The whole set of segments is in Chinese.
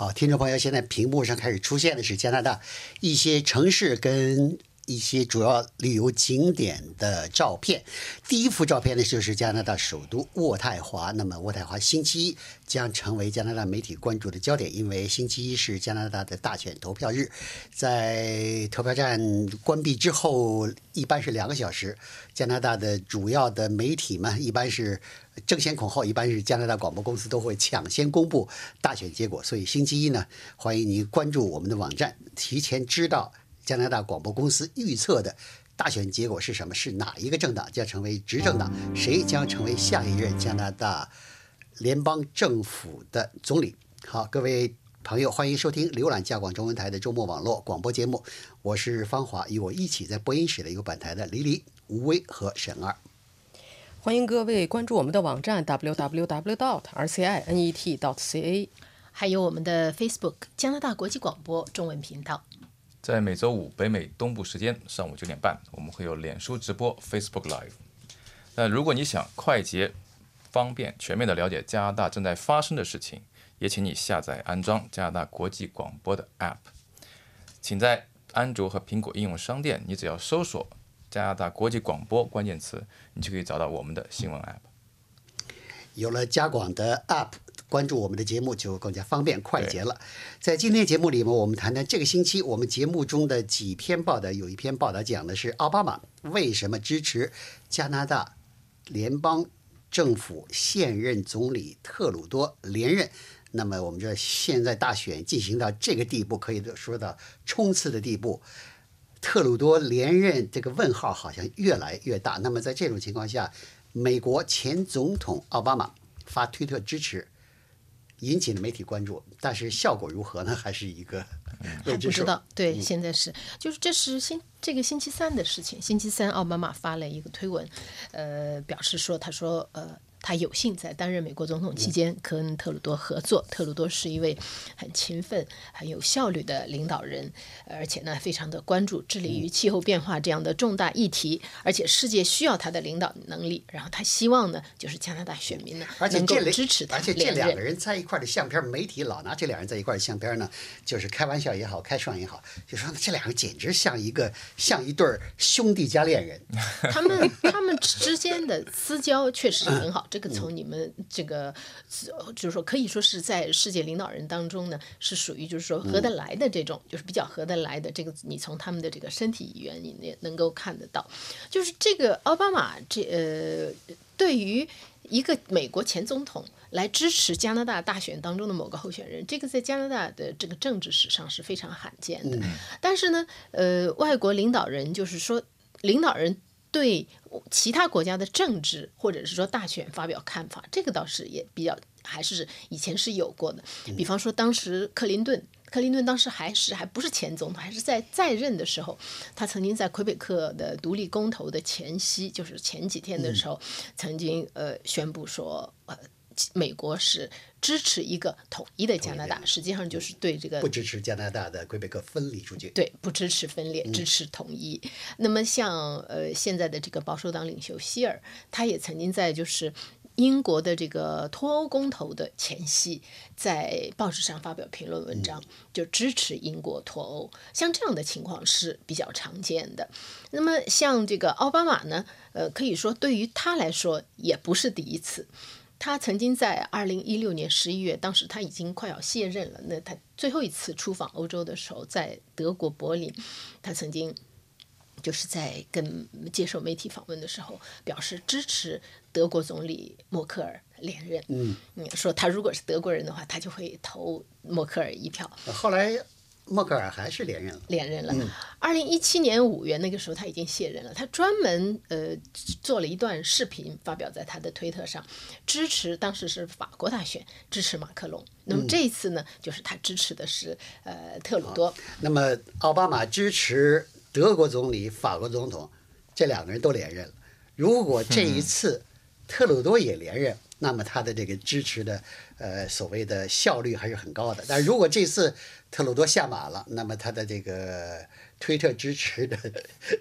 好，听众朋友，现在屏幕上开始出现的是加拿大一些城市跟。一些主要旅游景点的照片。第一幅照片呢，就是加拿大首都渥太华。那么，渥太华星期一将成为加拿大媒体关注的焦点，因为星期一是加拿大的大选投票日。在投票站关闭之后，一般是两个小时，加拿大的主要的媒体们一般是争先恐后，一般是加拿大广播公司都会抢先公布大选结果。所以，星期一呢，欢迎您关注我们的网站，提前知道。加拿大广播公司预测的大选结果是什么？是哪一个政党将成为执政党？谁将成为下一任加拿大联邦政府的总理？好，各位朋友，欢迎收听浏览加广中文台的周末网络广播节目。我是方华，与我一起在播音室的有本台的黎黎、吴威和沈二。欢迎各位关注我们的网站 www.dot.rcinet.dot.ca，还有我们的 Facebook 加拿大国际广播中文频道。在每周五北美东部时间上午九点半，我们会有脸书直播 Facebook Live。那如果你想快捷、方便、全面的了解加拿大正在发生的事情，也请你下载安装加拿大国际广播的 App。请在安卓和苹果应用商店，你只要搜索“加拿大国际广播”关键词，你就可以找到我们的新闻 App。有了加广的 App。关注我们的节目就更加方便快捷了。在今天节目里面，我们谈谈这个星期我们节目中的几篇报道。有一篇报道讲的是奥巴马为什么支持加拿大联邦政府现任总理特鲁多连任。那么我们这现在大选进行到这个地步，可以说到冲刺的地步，特鲁多连任这个问号好像越来越大。那么在这种情况下，美国前总统奥巴马发推特支持。引起了媒体关注，但是效果如何呢？还是一个还不知道。对，现在是就是这是星这个星期三的事情。星期三，奥巴马发了一个推文，呃，表示说，他说，呃。他有幸在担任美国总统期间跟特鲁多合作。特鲁多是一位很勤奋、很有效率的领导人，而且呢，非常的关注致力于气候变化这样的重大议题。而且世界需要他的领导能力。然后他希望呢，就是加拿大选民呢能够支持他。而且这两个人在一块的相片，媒体老拿这两人在一块的相片呢，就是开玩笑也好，开涮也好，就说这两个简直像一个像一对兄弟加恋人。他们他们之间的私交确实是很好。这个从你们这个，就是说可以说是在世界领导人当中呢，是属于就是说合得来的这种，就是比较合得来的。这个你从他们的这个身体语言，你也能够看得到。就是这个奥巴马这呃，对于一个美国前总统来支持加拿大大选当中的某个候选人，这个在加拿大的这个政治史上是非常罕见的。但是呢，呃，外国领导人就是说领导人。对其他国家的政治或者是说大选发表看法，这个倒是也比较还是以前是有过的。比方说，当时克林顿，克林顿当时还是还不是前总统，还是在在任的时候，他曾经在魁北克的独立公投的前夕，就是前几天的时候，曾经呃宣布说呃。美国是支持一个统一的加拿大，实际上就是对这个不支持加拿大的魁北克分离出去。对，不支持分裂，支持统一。那么像呃现在的这个保守党领袖希尔，他也曾经在就是英国的这个脱欧公投的前夕，在报纸上发表评论文章，就支持英国脱欧。像这样的情况是比较常见的。那么像这个奥巴马呢，呃，可以说对于他来说也不是第一次。他曾经在二零一六年十一月，当时他已经快要卸任了。那他最后一次出访欧洲的时候，在德国柏林，他曾经就是在跟接受媒体访问的时候，表示支持德国总理默克尔连任。嗯，说他如果是德国人的话，他就会投默克尔一票。后来。默克尔还是连任了，连任了。二零一七年五月那个时候他已经卸任了，他专门呃做了一段视频发表在他的推特上，支持当时是法国大选，支持马克龙。那么这一次呢，就是他支持的是呃特鲁多。那么奥巴马支持德国总理、法国总统，这两个人都连任了。如果这一次特鲁多也连任，那么他的这个支持的呃所谓的效率还是很高的。但如果这次特鲁多下马了，那么他的这个推特支持的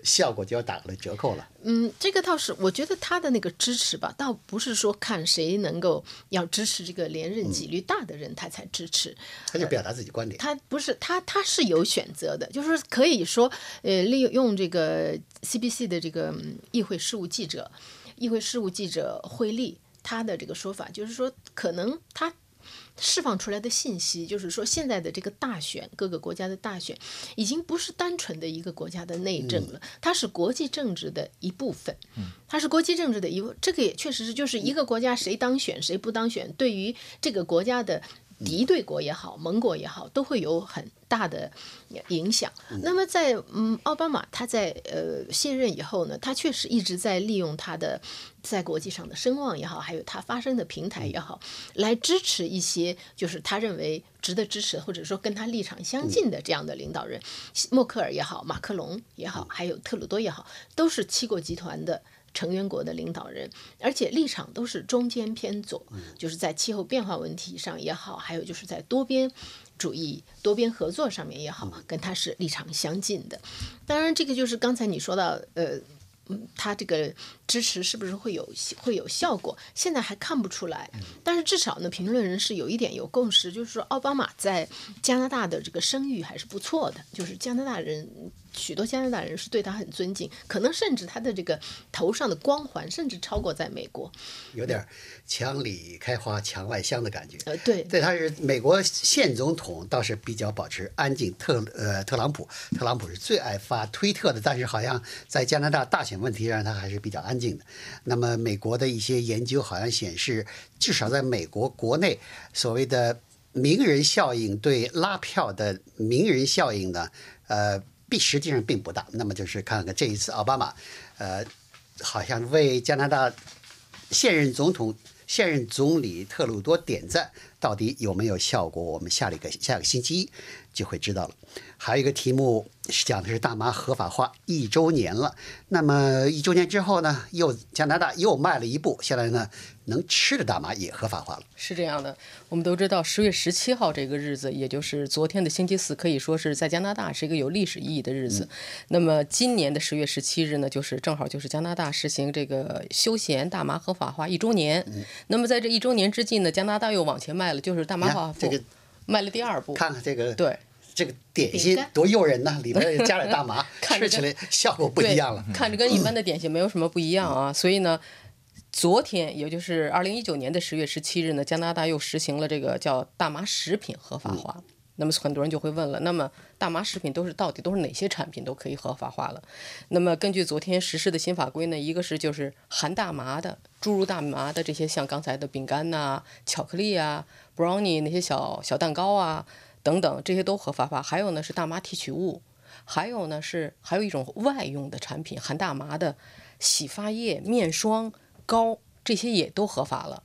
效果就要打了折扣了。嗯，这个倒是，我觉得他的那个支持吧，倒不是说看谁能够要支持这个连任几率大的人，他才支持。他就表达自己观点。他不是他，他是有选择的，就是可以说，呃，利用这个 CBC 的这个嗯议会事务记者，议会事务记者惠利他的这个说法，就是说可能他。释放出来的信息就是说，现在的这个大选，各个国家的大选，已经不是单纯的一个国家的内政了，它是国际政治的一部分。它是国际政治的一部，这个也确实是，就是一个国家谁当选谁不当选，对于这个国家的敌对国也好，盟国也好，都会有很大的影响。那么在嗯，奥巴马他在呃卸任以后呢，他确实一直在利用他的在国际上的声望也好，还有他发声的平台也好，来支持一些就是他认为值得支持或者说跟他立场相近的这样的领导人，默克尔也好，马克龙也好，还有特鲁多也好，都是七国集团的。成员国的领导人，而且立场都是中间偏左，就是在气候变化问题上也好，还有就是在多边主义、多边合作上面也好，跟他是立场相近的。当然，这个就是刚才你说到，呃，嗯，他这个支持是不是会有会有效果？现在还看不出来。但是至少呢，评论人是有一点有共识，就是说奥巴马在加拿大的这个声誉还是不错的，就是加拿大人。许多加拿大人是对他很尊敬，可能甚至他的这个头上的光环甚至超过在美国，有点墙里开花墙外香的感觉。呃，对，对，他是美国现总统，倒是比较保持安静。特呃，特朗普，特朗普是最爱发推特的，但是好像在加拿大大选问题上，他还是比较安静的。那么，美国的一些研究好像显示，至少在美国国内，所谓的名人效应对拉票的名人效应呢，呃。并实际上并不大。那么就是看看这一次奥巴马，呃，好像为加拿大现任总统、现任总理特鲁多点赞，到底有没有效果？我们下了一个下个星期一就会知道了。还有一个题目是讲的是大麻合法化一周年了。那么一周年之后呢，又加拿大又迈了一步，现在呢，能吃的大麻也合法化了。是这样的，我们都知道十月十七号这个日子，也就是昨天的星期四，可以说是在加拿大是一个有历史意义的日子。那么今年的十月十七日呢，就是正好就是加拿大实行这个休闲大麻合法化一周年。那么在这一周年之际呢，加拿大又往前迈了，就是大麻合法这迈了第二步。看看这个对。这个点心多诱人呐，里边加点大麻，吃起来效果不一样了。看着跟一般的点心没有什么不一样啊，所以呢，昨天也就是二零一九年的十月十七日呢，加拿大又实行了这个叫大麻食品合法化。那么很多人就会问了，那么大麻食品都是到底都是哪些产品都可以合法化了？那么根据昨天实施的新法规呢，一个是就是含大麻的、注入大麻的这些，像刚才的饼干呐、巧克力啊、brownie 那些小小蛋糕啊。等等，这些都合法化。还有呢是大麻提取物，还有呢是还有一种外用的产品，含大麻的洗发液、面霜、膏，这些也都合法了。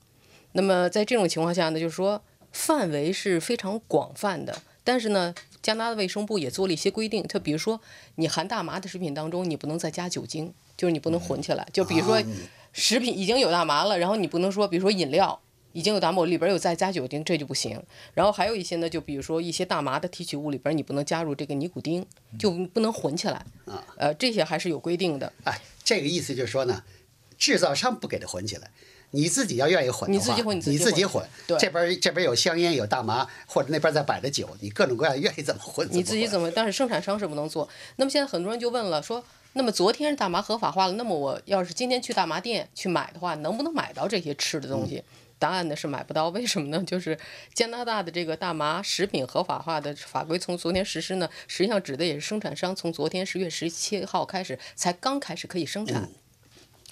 那么在这种情况下呢，就是说范围是非常广泛的。但是呢，加拿大卫生部也做了一些规定，就比如说你含大麻的食品当中，你不能再加酒精，就是你不能混起来。就比如说食品已经有大麻了，然后你不能说，比如说饮料。已经有达摩里边有再加酒精，这就不行。然后还有一些呢，就比如说一些大麻的提取物里边，你不能加入这个尼古丁，就不能混起来。啊，呃，这些还是有规定的。哎，这个意思就是说呢，制造商不给它混起来，你自己要愿意混的话，你自己混，你自己混。对这边这边有香烟，有大麻，或者那边在摆着酒，你各种各样愿意怎么混。你自己怎么？但是生产商是不能做。那么现在很多人就问了，说，那么昨天大麻合法化了，那么我要是今天去大麻店去买的话，能不能买到这些吃的东西？答案呢是买不到，为什么呢？就是加拿大的这个大麻食品合法化的法规从昨天实施呢，实际上指的也是生产商从昨天十月十七号开始才刚开始可以生产。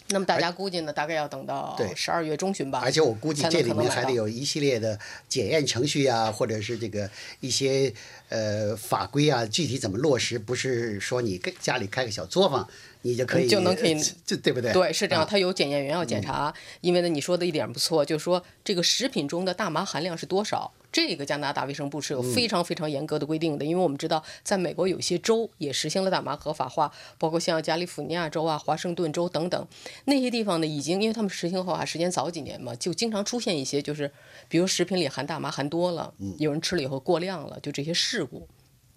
那么大家估计呢，大概要等到十二月中旬吧。而且我估计这里面还得有一系列的检验程序啊，或者是这个一些呃法规啊，具体怎么落实，不是说你跟家里开个小作坊你就可以就能可以就对不对？对，是这样，啊它有检验员要检查。因为呢，你说的一点不错，就是说这个食品中的大麻含量是多少，这个加拿大卫生部是有非常非常严格的规定的。因为我们知道，在美国有些州也实行了大麻合法化，包括像加利福尼亚州啊、华盛顿州等等那些地方呢，已经因为他们实行合法时间早几年嘛，就经常出现一些就是，比如食品里含大麻含多了，有人吃了以后过量了，就这些事故。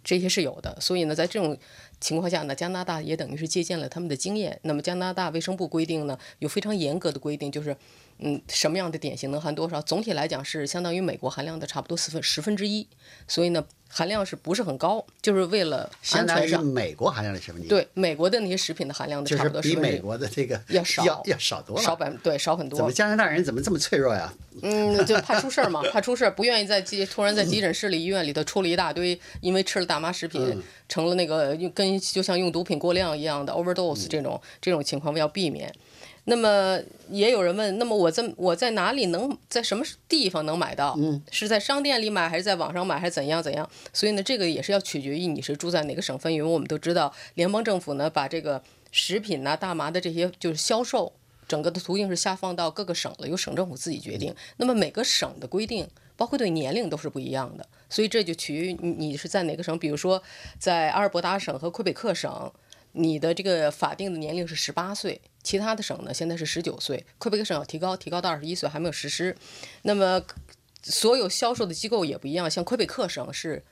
这些是有的，所以呢，在这种情况下呢，加拿大也等于是借鉴了他们的经验。那么加拿大卫生部规定呢，有非常严格的规定，就是嗯，什么样的典型能含多少？总体来讲是相当于美国含量的差不多四分十分之一，所以呢，含量是不是很高？就是为了相当于安全上，美国含量的十分之一，，对美国的那些食品的含量的差就是比美。国的这个要少要要少多了。少百对少很多怎么，加拿大人怎么这么脆弱呀？嗯，就怕出事儿嘛，怕出事儿，不愿意在急突然在急诊室里、医院里头出了一大堆，因为吃了大麻食品，成了那个用跟就像用毒品过量一样的 overdose 这种这种情况要避免。那么也有人问，那么我在我在哪里能在什么地方能买到？嗯，是在商店里买，还是在网上买，还是怎样怎样？所以呢，这个也是要取决于你是住在哪个省份，因为我们都知道，联邦政府呢把这个食品呐、大麻的这些就是销售。整个的途径是下放到各个省了，由省政府自己决定。那么每个省的规定，包括对年龄都是不一样的，所以这就取决于你是在哪个省。比如说，在阿尔伯达省和魁北克省，你的这个法定的年龄是十八岁，其他的省呢现在是十九岁。魁北克省要提高，提高到二十一岁，还没有实施。那么所有销售的机构也不一样，像魁北克省是。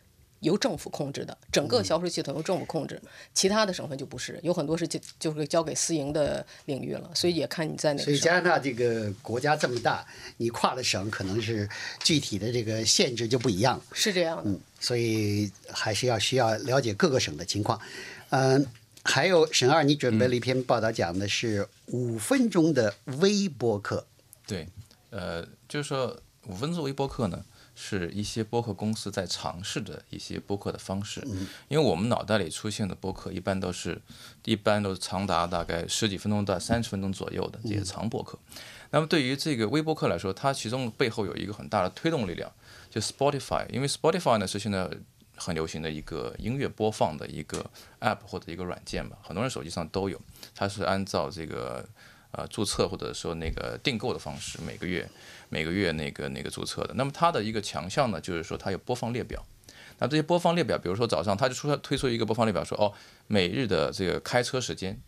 由政府控制的，整个销售系统由政府控制，其他的省份就不是，有很多是就就是交给私营的领域了，所以也看你在哪所以。加拿大这个国家这么大，你跨了省，可能是具体的这个限制就不一样了。是这样的，嗯，所以还是要需要了解各个省的情况。嗯，还有沈二，你准备了一篇报道，讲的是五分钟的微播课。对，呃，就是说五分钟微播课呢，是一些播客公司在尝试的一些播客的方式。因为我们脑袋里出现的播客一般都是，一般都是长达大概十几分钟到三十分钟左右的这些长播客。那么对于这个微播客来说，它其中背后有一个很大的推动力量，就 Spotify，因为 Spotify 呢是现在很流行的一个音乐播放的一个 app 或者一个软件吧，很多人手机上都有，它是按照这个呃注册或者说那个订购的方式，每个月每个月那个那个注册的。那么它的一个强项呢，就是说它有播放列表。那这些播放列表，比如说早上它就出推出一个播放列表，说哦每日的这个开车时间。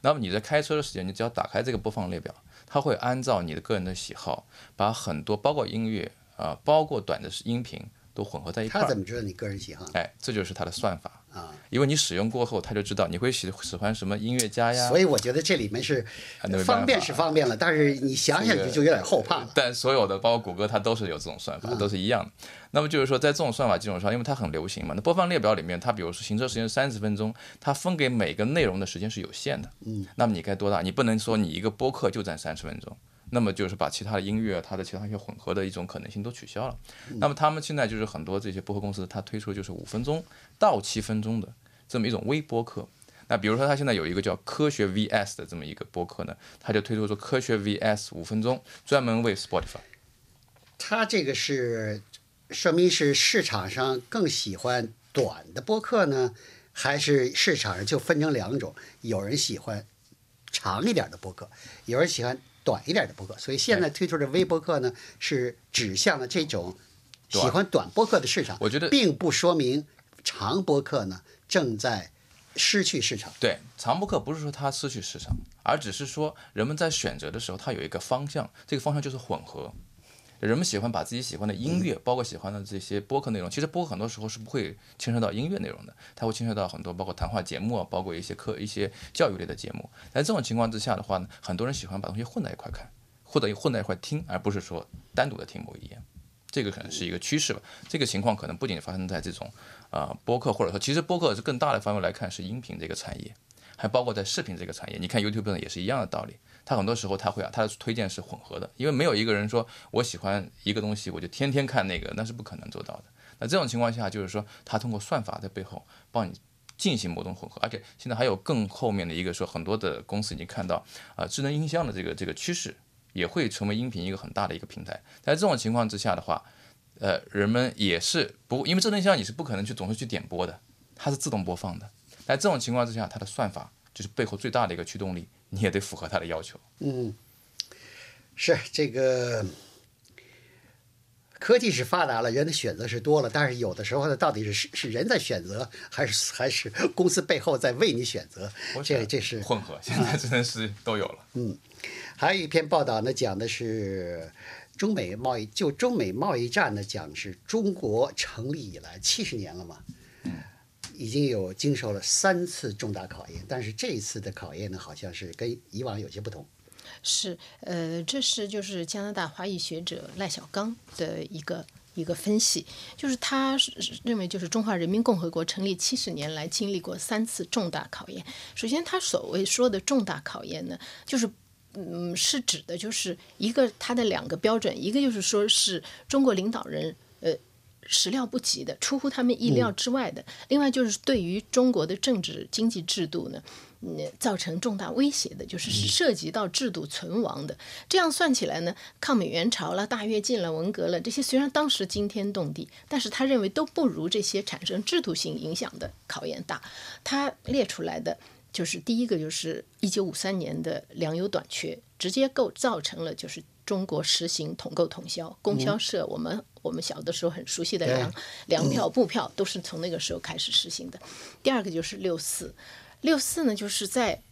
那么你在开车的时间，你只要打开这个播放列表，它会按照你的个人的喜好，把很多包括音乐啊、包括短的音频都混合在一块儿他怎。么知道你个人喜好哎，这就是它的算法啊？因为你使用过后，它就知道你会喜喜欢什么音乐家呀。所以我觉得这里面是方便是方便了，但是你想想就就有点后怕了。但所有的包括谷歌，它都是有这种算法，都是一样的。那么就是说，在这种算法基础上，因为它很流行嘛，那播放列表里面，它比如说行车时间三十分钟，它分给每个内容的时间是有限的。嗯。那么你该多大？你不能说你一个播客就占三十分钟，那么就是把其他的音乐、它的其他一些混合的一种可能性都取消了。那么他们现在就是很多这些播客公司，它推出就是五分钟到七分钟的这么一种微播客。那比如说，它现在有一个叫科学 VS 的这么一个播客呢，它就推出说科学 VS 五分钟，专门为 Spotify。它这个是说明是市场上更喜欢短的播客呢，还是市场上就分成两种？有人喜欢长一点的播客，有人喜欢短一点的播客。所以现在推出的微播客呢，是指向了这种喜欢短播客的市场。我觉得并不说明长播客呢正在失去市场。对，长播客不是说它失去市场，而只是说人们在选择的时候，它有一个方向，这个方向就是混合。人们喜欢把自己喜欢的音乐，包括喜欢的这些播客内容，其实播客很多时候是不会牵涉到音乐内容的，它会牵涉到很多包括谈话节目啊，包括一些课、一些教育类的节目。在这种情况之下的话呢，很多人喜欢把东西混在一块看，或者混在一块听，而不是说单独的听某一页。这个可能是一个趋势吧。这个情况可能不仅发生在这种呃播客，或者说其实播客是更大的范围来看是音频这个产业，还包括在视频这个产业。你看 YouTube 上也是一样的道理，它很多时候它会啊，它的推荐是混合的，因为没有一个人说我喜欢一个东西我就天天看那个，那是不可能做到的。那这种情况下，就是说它通过算法在背后帮你。进行某种混合，而且现在还有更后面的一个说，很多的公司已经看到啊、智能音箱的这个这个趋势，也会成为音频一个很大的一个平台。在这种情况之下的话，呃，人们也是不，因为智能音箱你是不可能去总是去点播的，它是自动播放的。在这种情况之下，它的算法就是背后最大的一个驱动力，你也得符合他的要求。嗯是这个科技是发达了，人的选择是多了，但是有的时候呢，到底是是是人在选择，还是还是公司背后在为你选择？这这是混合，现在真的是都有了。嗯还有一篇报道呢，讲的是中美贸易，就中美贸易战呢，讲是中国成立以来七十年了嘛，已经有经受了三次重大考验，但是这一次的考验呢，好像是跟以往有些不同。是，呃，这是就是加拿大华裔学者赖小刚的一个一个分析，就是他是认为就是中华人民共和国成立七十年来经历过三次重大考验。首先，他所谓说的重大考验呢，就是。嗯，是指的就是一个他的两个标准，一个就是说是中国领导人始料不及的，出乎他们意料之外的；另外就是对于中国的政治经济制度呢，嗯，造成重大威胁的，就是涉及到制度存亡的。这样算起来呢，抗美援朝了、大跃进了、文革了，这些虽然当时惊天动地，但是他认为都不如这些产生制度性影响的考验大。他列出来的。就是第一个，就是一九五三年的粮油短缺，直接构造成了就是中国实行统购统销，供销社，我们我们小的时候很熟悉的粮粮票、布票，都是从那个时候开始实行的。第二个就是六四，六四呢，就是在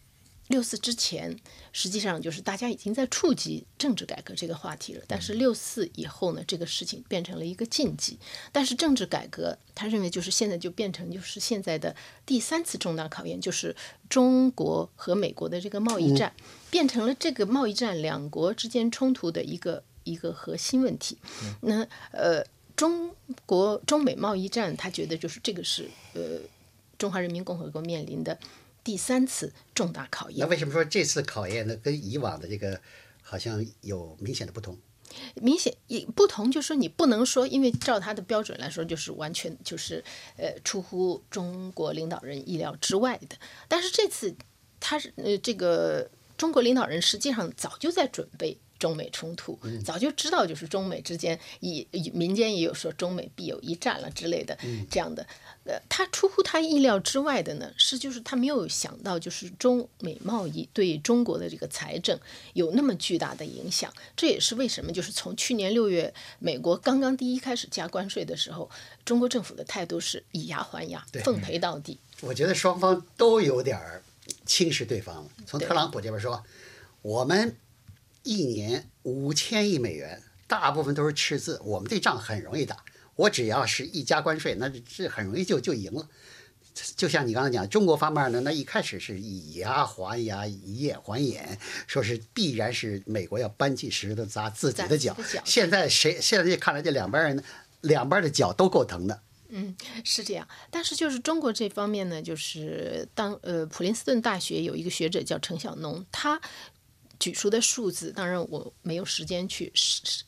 六四之前，实际上就是大家已经在触及政治改革这个话题了。但是六四以后呢，这个事情变成了一个禁忌。但是政治改革，他认为就是现在就变成就是现在的第三次重大考验，就是中国和美国的这个贸易战，变成了这个贸易战两国之间冲突的一个一个核心问题。那呃，中国中美贸易战，他觉得就是这个是呃中华人民共和国面临的。第三次重大考验。那为什么说这次考验呢？跟以往的这个好像有明显的不同？明显也不同，就是说你不能说，因为照他的标准来说，就是完全就是呃出乎中国领导人意料之外的。但是这次他是呃这个中国领导人实际上早就在准备。中美冲突，早就知道，就是中美之间，以民间也有说中美必有一战了之类的这样的。呃，他出乎他意料之外的呢，是就是他没有想到，就是中美贸易对中国的这个财政有那么巨大的影响。这也是为什么，就是从去年六月美国刚刚第一开始加关税的时候，中国政府的态度是以牙还牙，奉陪到底。我觉得双方都有点轻视对方了。从特朗普这边说，我们。一年五千亿美元，大部分都是赤字，我们这仗很容易打。我只要是一加关税，那这很容易就就赢了。就像你刚才讲，中国方面呢，那一开始是以牙还牙，以眼还眼，说是必然是美国要搬起石头砸自己的脚。现在谁现在看来，这两边人两边的脚都够疼的。嗯，是这样。但是就是中国这方面呢，就是当呃普林斯顿大学有一个学者叫陈小农，他。举出的数字，当然我没有时间去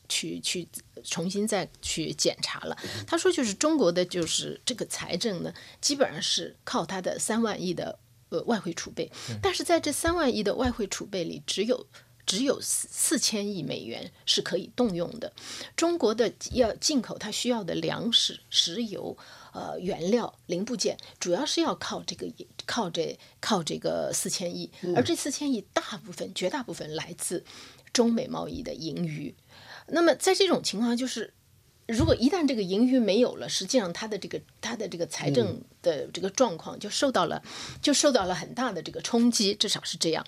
去去重新再去检查了。他说，就是中国的就是这个财政呢，基本上是靠他的三万亿的呃外汇储备，但是在这三万亿的外汇储备里，只有只有四四千亿美元是可以动用的。中国的要进口它需要的粮食、石油。呃，原料零部件主要是要靠这个，靠这靠这个四千亿，而这四千亿大部分、绝大部分来自中美贸易的盈余。那么在这种情况，就是如果一旦这个盈余没有了，实际上它的这个它的这个财政的这个状况就受到了就受到了很大的这个冲击，至少是这样。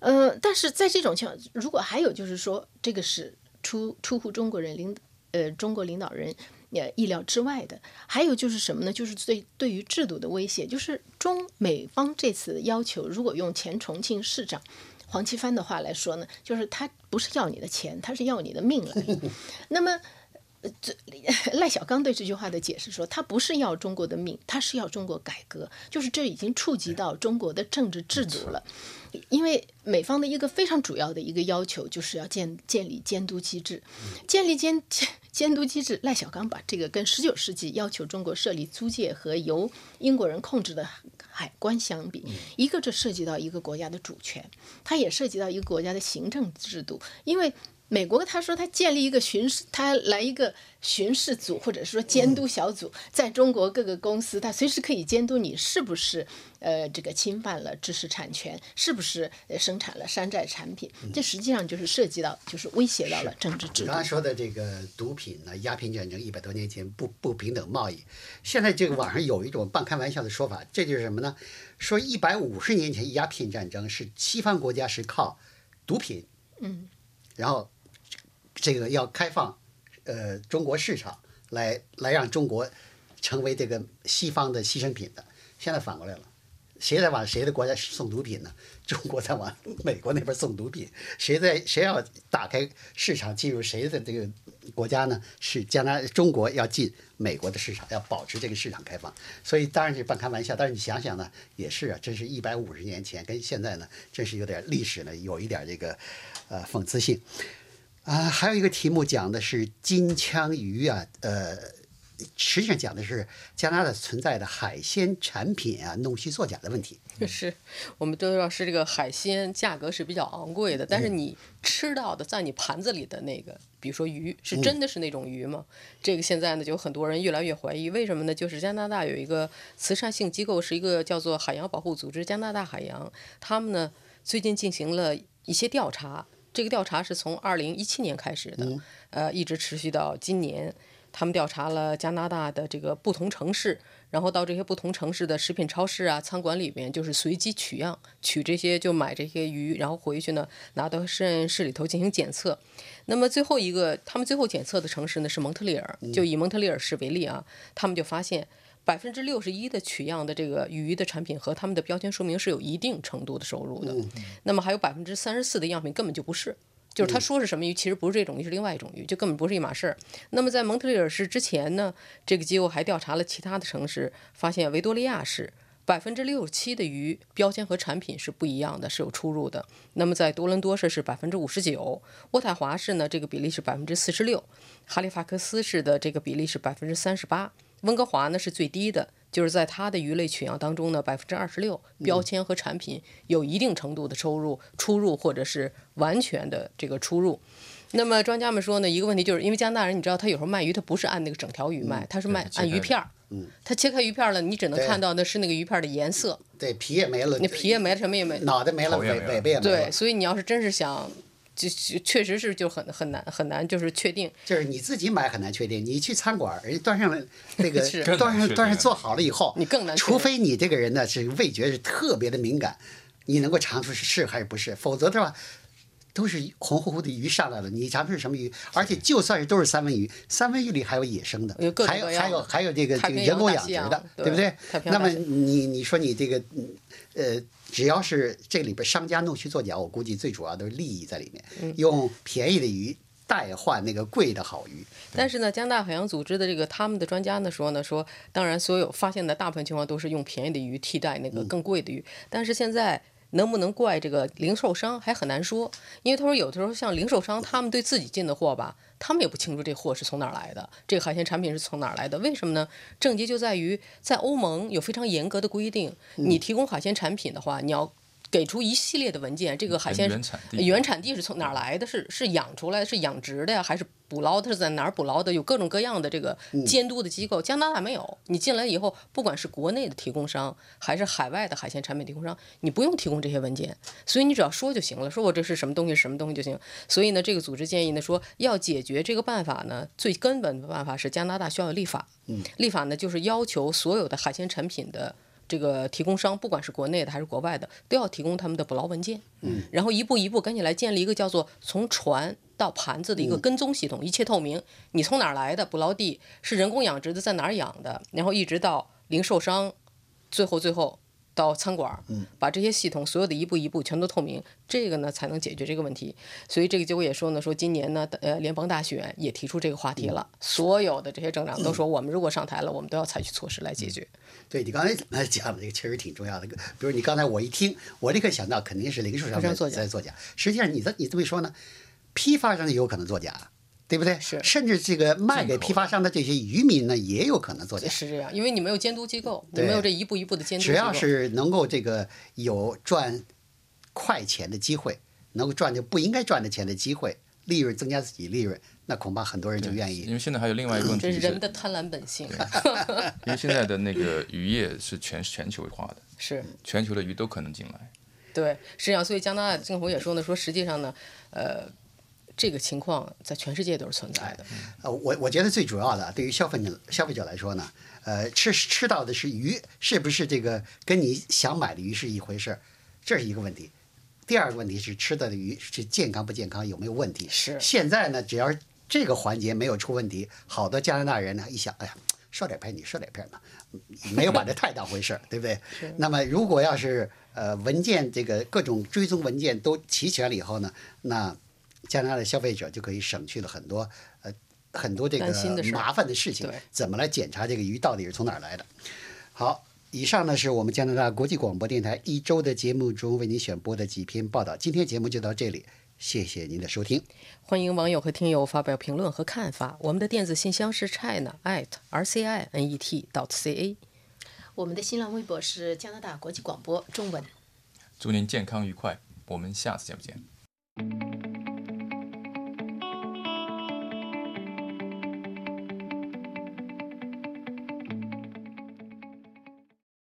呃，但是在这种情况，如果还有就是说，这个是出出乎中国人领呃中国领导人。也意料之外的，还有就是什么呢？就是对对于制度的威胁，就是中美方这次要求，如果用前重庆市长黄奇帆的话来说呢，就是他不是要你的钱，他是要你的命了。那么，这赖小刚对这句话的解释说，他不是要中国的命，他是要中国改革，就是这已经触及到中国的政治制度了。因为美方的一个非常主要的一个要求，就是要建建立监督机制，建立监监 监督机制。赖小刚把这个跟十九世纪要求中国设立租界和由英国人控制的海关相比，一个这涉及到一个国家的主权，它也涉及到一个国家的行政制度。因为美国他说他建立一个巡视，他来一个巡视组或者说监督小组，在中国各个公司，他随时可以监督你是不是呃这个侵犯了知识产权，是不是呃生产了山寨产品。这实际上就是涉及到，就是威胁到了政治制度你刚。才说的这个毒品呢，鸦片战争一百多年前不不平等贸易，现在这个网上有一种半开玩笑的说法，这就是什么呢？说一百五十年前鸦片战争是西方国家是靠毒品，嗯，然后这个要开放呃中国市场来来让中国成为这个西方的牺牲品的，现在反过来了。谁在往谁的国家送毒品呢？中国在往美国那边送毒品，谁在谁要打开市场进入谁的这个国家呢？是将来中国要进美国的市场，要保持这个市场开放。所以当然是半开玩笑，但是你想想呢，也是啊，真是一百五十年前跟现在呢，真是有点历史呢，有一点这个呃讽刺性。啊，还有一个题目讲的是金枪鱼啊，呃，实际上讲的是加拿大存在的海鲜产品啊弄虚作假的问题。是我们都知道是这个海鲜价格是比较昂贵的，但是你吃到的在你盘子里的那个，比如说鱼，是真的是那种鱼吗？这个现在呢，就很多人越来越怀疑，为什么呢？就是加拿大有一个慈善性机构，是一个叫做海洋保护组织加拿大海洋，他们呢最近进行了一些调查，这个调查是从二零一七年开始的，呃，一直持续到今年。他们调查了加拿大的这个不同城市，然后到这些不同城市的食品超市啊、餐馆里面，就是随机取样，取这些就买这些鱼，然后回去呢拿到实验室里头进行检测。那么最后一个，他们最后检测的城市呢是蒙特利尔，就以蒙特利尔市为例啊，他们就发现百分之六十一的取样的这个鱼的产品和他们的标签说明是有一定程度的收入的，那么还有百分之三十四的样品根本就不是。就是他说是什么鱼，其实不是这种鱼，是另外一种鱼，就根本不是一码事儿。那么在蒙特利尔市之前呢，这个机构还调查了其他的城市，发现维多利亚市百分之六十七的鱼标签和产品是不一样的，是有出入的。那么在多伦多市是百分之五十九，渥太华市呢这个比例是百分之四十六，哈利法克斯市的这个比例是百分之三十八，温哥华呢是最低的。就是在它的鱼类取样当中呢，百分之二十六标签和产品有一定程度的收入出入，或者是完全的这个出入。那么专家们说呢，一个问题就是因为加拿大人，你知道他有时候卖鱼，他不是按那个整条鱼卖，他是卖按鱼片儿。嗯，他切开鱼片儿了，你只能看到的是那个鱼片儿的颜色，对，皮也没了，那皮也没了，什么也没。脑袋没了，尾尾巴也没对，所以你要是真是想，就就确实是就很很难很难，就是确定。就是你自己买很难确定，你去餐馆，人家端上来那个 端上端上做好了以后，你更难除非你这个人呢是味觉是特别的敏感，你能够尝出是是还是不是，否则的话。都是红乎乎的鱼上来了，你尝出是什么鱼？而且就算是都是三文鱼，三文鱼里还有野生的有各，种还有还有还有这个这个人工养殖的，对对不对那么你你说你这个嗯呃，只要是这里边商家弄虚作假，我估计最主要都是利益在里面，嗯用便宜的鱼代换那个贵的好鱼。但是呢，加拿大海洋组织的这个他们的专家呢说呢，说当然所有发现的大部分情况都是用便宜的鱼替代那个更贵的鱼，但是现在。能不能怪这个零售商还很难说，因为他说有的时候像零售商，他们对自己进的货吧，他们也不清楚这货是从哪儿来的，这个海鲜产品是从哪儿来的？为什么呢？症结就在于在欧盟有非常严格的规定，你提供海鲜产品的话，你要给出一系列的文件，这个海鲜原产地原产地是从哪儿来的？是是养出来的，是养殖的呀，还是捕捞的？是在哪儿捕捞的？有各种各样的这个监督的机构。加拿大没有，你进来以后，不管是国内的提供商，还是海外的海鲜产品提供商，你不用提供这些文件，所以你只要说就行了，说我这是什么东西，什么东西就行。所以呢，这个组织建议呢说，要解决这个办法呢，最根本的办法是加拿大需要立法。立法呢就是要求所有的海鲜产品的。这个提供商，不管是国内的还是国外的，都要提供他们的捕捞文件。嗯，然后一步一步赶紧来建立一个叫做从船到盘子的一个跟踪系统，一切透明。你从哪儿来的？捕捞地是人工养殖的，在哪儿养的？然后一直到零售商，最后最后到餐馆，嗯，把这些系统所有的一步一步全都透明，这个呢才能解决这个问题。所以这个结果也说呢，说今年呢，呃，联邦大选也提出这个话题了，所有的这些政党都说，我们如果上台了，我们都要采取措施来解决。对你刚才呃讲的这个确实挺重要的。比如你刚才我一听，我立刻想到肯定是零售商在作假在作假。实际上你这你这么一说呢，批发商也有可能作假，对不对？是甚至这个卖给批发商的这些渔民呢，也有可能作假。是这样，因为你没有监督机构，你没有这一步一步的监督。只要是能够这个有赚快钱的机会，能够赚就不应该赚的钱的机会，利润增加自己利润，那恐怕很多人就愿意。因为现在还有另外一个问题是，这是人的贪婪本性。因为现在的那个渔业是全全球化的，是全球的鱼都可能进来。对，是这样，所以加拿大政府也说呢，说实际上呢，呃，这个情况在全世界都是存在的。呃，我我觉得最主要的，对于消费者消费者来说呢，呃，吃吃到的是鱼，是不是这个跟你想买的鱼是一回事儿，这是一个问题。第二个问题是吃到的鱼是健康不健康，有没有问题？是现在呢，只要这个环节没有出问题，好多加拿大人呢一想，哎呀，说点片你说点片嘛，没有把这太当回事儿，对不对？那么如果要是呃文件这个各种追踪文件都齐全了以后呢，那加拿大的消费者就可以省去了很多呃很多这个麻烦的事情对，怎么来检查这个鱼到底是从哪儿来的？好，以上呢是我们加拿大国际广播电台一周的节目中为您选播的几篇报道。今天节目就到这里，谢谢您的收听。欢迎网友和听友发表评论和看法。我们的电子信箱是 china at r c i n e t dot c a。我们的新浪微博是加拿大国际广播中文。祝您健康愉快，我们下次见不见？